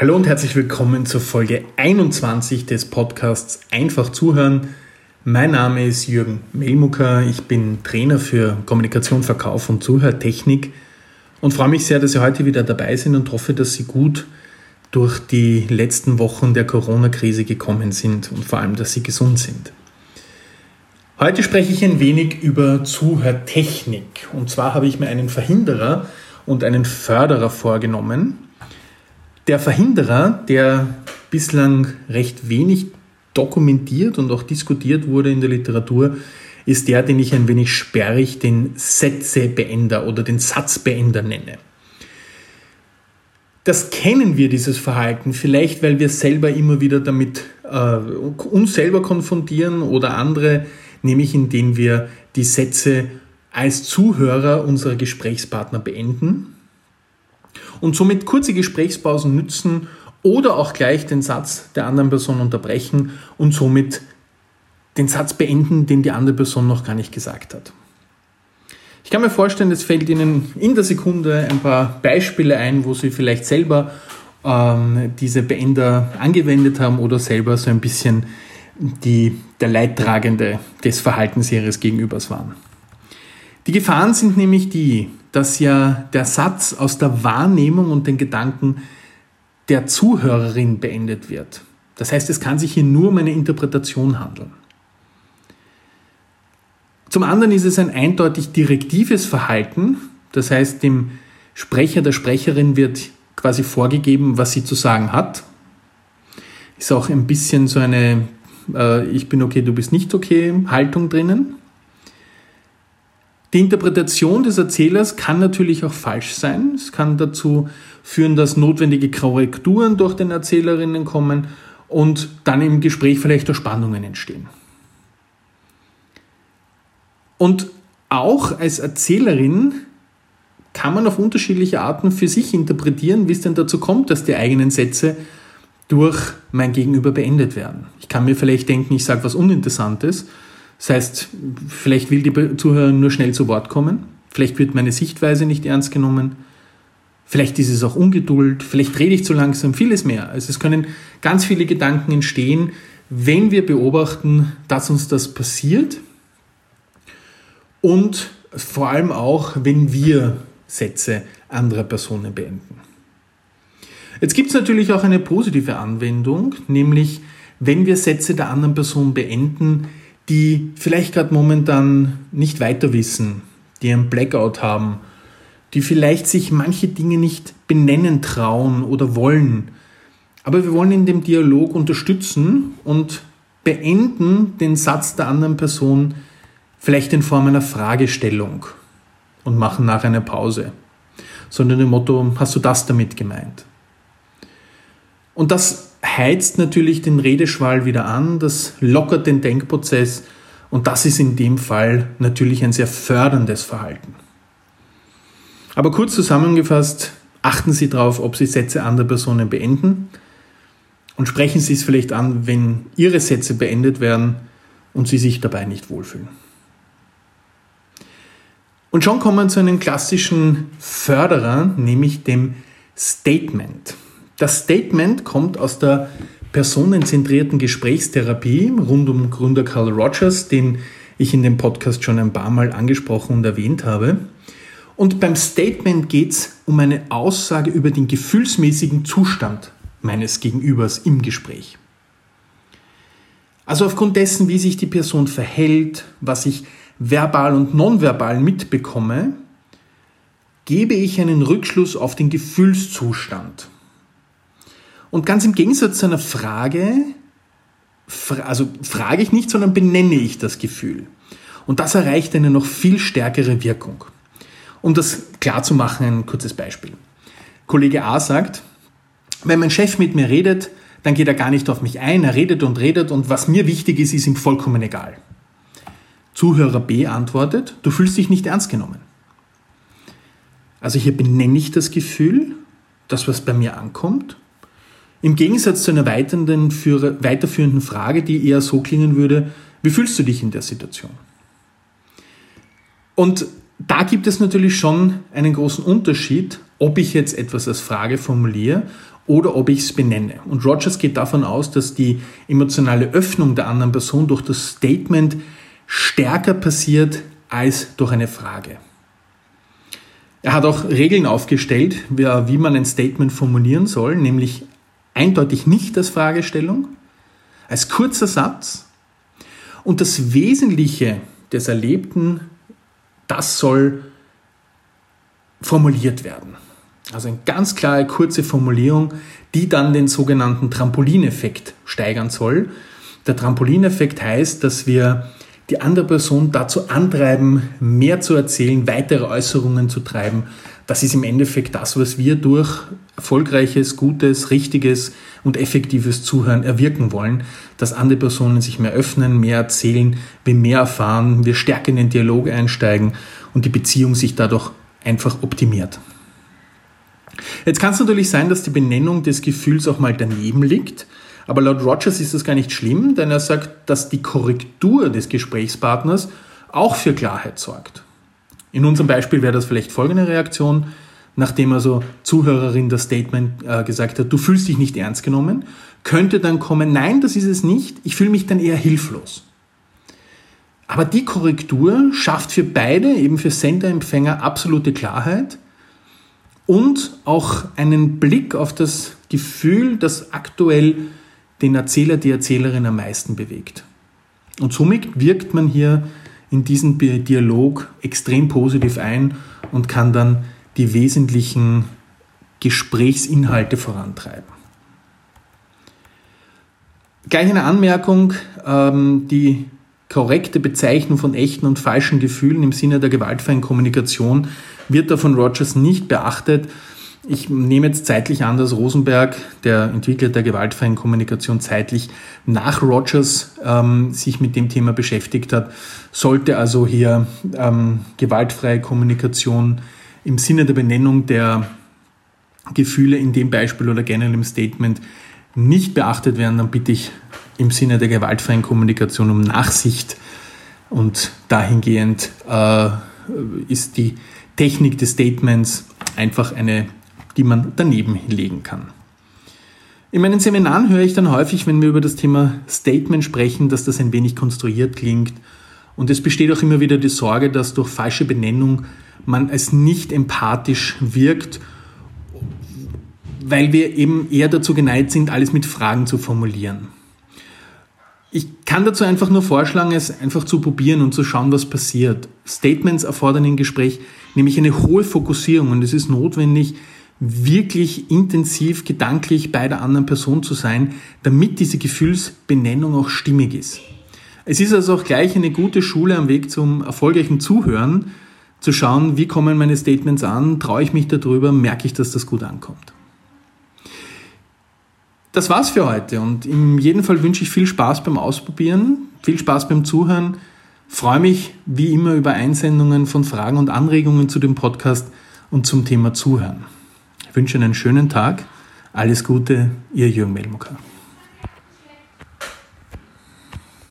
Hallo und herzlich willkommen zur Folge 21 des Podcasts Einfach zuhören. Mein Name ist Jürgen Melmucker, ich bin Trainer für Kommunikation, Verkauf und Zuhörtechnik und freue mich sehr, dass Sie heute wieder dabei sind und hoffe, dass Sie gut durch die letzten Wochen der Corona-Krise gekommen sind und vor allem, dass Sie gesund sind. Heute spreche ich ein wenig über Zuhörtechnik und zwar habe ich mir einen Verhinderer und einen Förderer vorgenommen. Der Verhinderer, der bislang recht wenig dokumentiert und auch diskutiert wurde in der Literatur, ist der, den ich ein wenig sperrig den Sätzebeender oder den Satzbeender nenne. Das kennen wir, dieses Verhalten, vielleicht weil wir selber immer wieder damit äh, uns selber konfrontieren oder andere, nämlich indem wir die Sätze als Zuhörer unserer Gesprächspartner beenden und somit kurze Gesprächspausen nützen oder auch gleich den Satz der anderen Person unterbrechen und somit den Satz beenden, den die andere Person noch gar nicht gesagt hat. Ich kann mir vorstellen, es fällt Ihnen in der Sekunde ein paar Beispiele ein, wo Sie vielleicht selber ähm, diese Beender angewendet haben oder selber so ein bisschen die, der Leidtragende des Verhaltens Ihres Gegenübers waren. Die Gefahren sind nämlich die, dass ja der Satz aus der Wahrnehmung und den Gedanken der Zuhörerin beendet wird. Das heißt, es kann sich hier nur um eine Interpretation handeln. Zum anderen ist es ein eindeutig direktives Verhalten. Das heißt, dem Sprecher, der Sprecherin wird quasi vorgegeben, was sie zu sagen hat. Ist auch ein bisschen so eine äh, Ich bin okay, du bist nicht okay Haltung drinnen. Die Interpretation des Erzählers kann natürlich auch falsch sein. Es kann dazu führen, dass notwendige Korrekturen durch den Erzählerinnen kommen und dann im Gespräch vielleicht auch Spannungen entstehen. Und auch als Erzählerin kann man auf unterschiedliche Arten für sich interpretieren, wie es denn dazu kommt, dass die eigenen Sätze durch mein Gegenüber beendet werden. Ich kann mir vielleicht denken, ich sage was Uninteressantes das heißt, vielleicht will die Zuhörerin nur schnell zu Wort kommen, vielleicht wird meine Sichtweise nicht ernst genommen, vielleicht ist es auch Ungeduld, vielleicht rede ich zu langsam, vieles mehr. Also es können ganz viele Gedanken entstehen, wenn wir beobachten, dass uns das passiert. Und vor allem auch, wenn wir Sätze anderer Personen beenden. Jetzt gibt es natürlich auch eine positive Anwendung, nämlich wenn wir Sätze der anderen Person beenden, die vielleicht gerade momentan nicht weiter wissen, die einen Blackout haben, die vielleicht sich manche Dinge nicht benennen trauen oder wollen. Aber wir wollen in dem Dialog unterstützen und beenden den Satz der anderen Person vielleicht in Form einer Fragestellung und machen nachher eine Pause. Sondern dem Motto, hast du das damit gemeint? Und das heizt natürlich den Redeschwall wieder an, das lockert den Denkprozess und das ist in dem Fall natürlich ein sehr förderndes Verhalten. Aber kurz zusammengefasst, achten Sie darauf, ob Sie Sätze anderer Personen beenden und sprechen Sie es vielleicht an, wenn Ihre Sätze beendet werden und Sie sich dabei nicht wohlfühlen. Und schon kommen wir zu einem klassischen Förderer, nämlich dem Statement. Das Statement kommt aus der personenzentrierten Gesprächstherapie rund um Gründer Carl Rogers, den ich in dem Podcast schon ein paar Mal angesprochen und erwähnt habe. Und beim Statement geht es um eine Aussage über den gefühlsmäßigen Zustand meines Gegenübers im Gespräch. Also aufgrund dessen, wie sich die Person verhält, was ich verbal und nonverbal mitbekomme, gebe ich einen Rückschluss auf den Gefühlszustand und ganz im Gegensatz zu einer Frage, also frage ich nicht, sondern benenne ich das Gefühl. Und das erreicht eine noch viel stärkere Wirkung. Um das klar zu machen, ein kurzes Beispiel. Kollege A sagt, wenn mein Chef mit mir redet, dann geht er gar nicht auf mich ein, er redet und redet und was mir wichtig ist, ist ihm vollkommen egal. Zuhörer B antwortet, du fühlst dich nicht ernst genommen. Also hier benenne ich das Gefühl, das, was bei mir ankommt, im Gegensatz zu einer weiterführenden Frage, die eher so klingen würde, wie fühlst du dich in der Situation? Und Da gibt es natürlich schon einen großen Unterschied, ob ich jetzt etwas als Frage formuliere oder ob ich es benenne. Und Rogers geht davon aus, dass die emotionale Öffnung der anderen Person durch das Statement stärker passiert als durch eine Frage. Er hat auch Regeln aufgestellt, wie man ein Statement formulieren soll, nämlich eindeutig nicht als Fragestellung, als kurzer Satz und das Wesentliche des Erlebten, das soll formuliert werden. Also eine ganz klare, kurze Formulierung, die dann den sogenannten Trampolineffekt steigern soll. Der Trampolineffekt heißt, dass wir die andere Person dazu antreiben, mehr zu erzählen, weitere Äußerungen zu treiben. Das ist im Endeffekt das, was wir durch erfolgreiches, gutes, richtiges und effektives Zuhören erwirken wollen, dass andere Personen sich mehr öffnen, mehr erzählen, wir mehr erfahren, wir stärker in den Dialog einsteigen und die Beziehung sich dadurch einfach optimiert. Jetzt kann es natürlich sein, dass die Benennung des Gefühls auch mal daneben liegt. Aber laut Rogers ist das gar nicht schlimm, denn er sagt, dass die Korrektur des Gesprächspartners auch für Klarheit sorgt. In unserem Beispiel wäre das vielleicht folgende Reaktion, nachdem also Zuhörerin das Statement äh, gesagt hat, du fühlst dich nicht ernst genommen, könnte dann kommen, nein, das ist es nicht, ich fühle mich dann eher hilflos. Aber die Korrektur schafft für beide, eben für Sender-Empfänger, absolute Klarheit und auch einen Blick auf das Gefühl, das aktuell den Erzähler, die Erzählerin am meisten bewegt. Und somit wirkt man hier in diesen Dialog extrem positiv ein und kann dann die wesentlichen Gesprächsinhalte vorantreiben. Gleich eine Anmerkung, ähm, die korrekte Bezeichnung von echten und falschen Gefühlen im Sinne der gewaltfreien Kommunikation wird da von Rogers nicht beachtet. Ich nehme jetzt zeitlich an, dass Rosenberg, der Entwickler der gewaltfreien Kommunikation, zeitlich nach Rogers ähm, sich mit dem Thema beschäftigt hat. Sollte also hier ähm, gewaltfreie Kommunikation im Sinne der Benennung der Gefühle in dem Beispiel oder generell im Statement nicht beachtet werden, dann bitte ich im Sinne der gewaltfreien Kommunikation um Nachsicht und dahingehend äh, ist die Technik des Statements einfach eine, die man daneben legen kann. In meinen Seminaren höre ich dann häufig, wenn wir über das Thema Statement sprechen, dass das ein wenig konstruiert klingt. Und es besteht auch immer wieder die Sorge, dass durch falsche Benennung man als nicht empathisch wirkt, weil wir eben eher dazu geneigt sind, alles mit Fragen zu formulieren. Ich kann dazu einfach nur vorschlagen, es einfach zu probieren und zu schauen, was passiert. Statements erfordern im Gespräch nämlich eine hohe Fokussierung und es ist notwendig, wirklich intensiv gedanklich bei der anderen Person zu sein, damit diese Gefühlsbenennung auch stimmig ist. Es ist also auch gleich eine gute Schule am Weg zum erfolgreichen Zuhören, zu schauen, wie kommen meine Statements an, traue ich mich darüber, merke ich, dass das gut ankommt. Das war's für heute und in jedem Fall wünsche ich viel Spaß beim Ausprobieren, viel Spaß beim Zuhören. Freue mich wie immer über Einsendungen von Fragen und Anregungen zu dem Podcast und zum Thema Zuhören. Ich wünsche einen schönen Tag. Alles Gute, Ihr Jürgen Melmucker.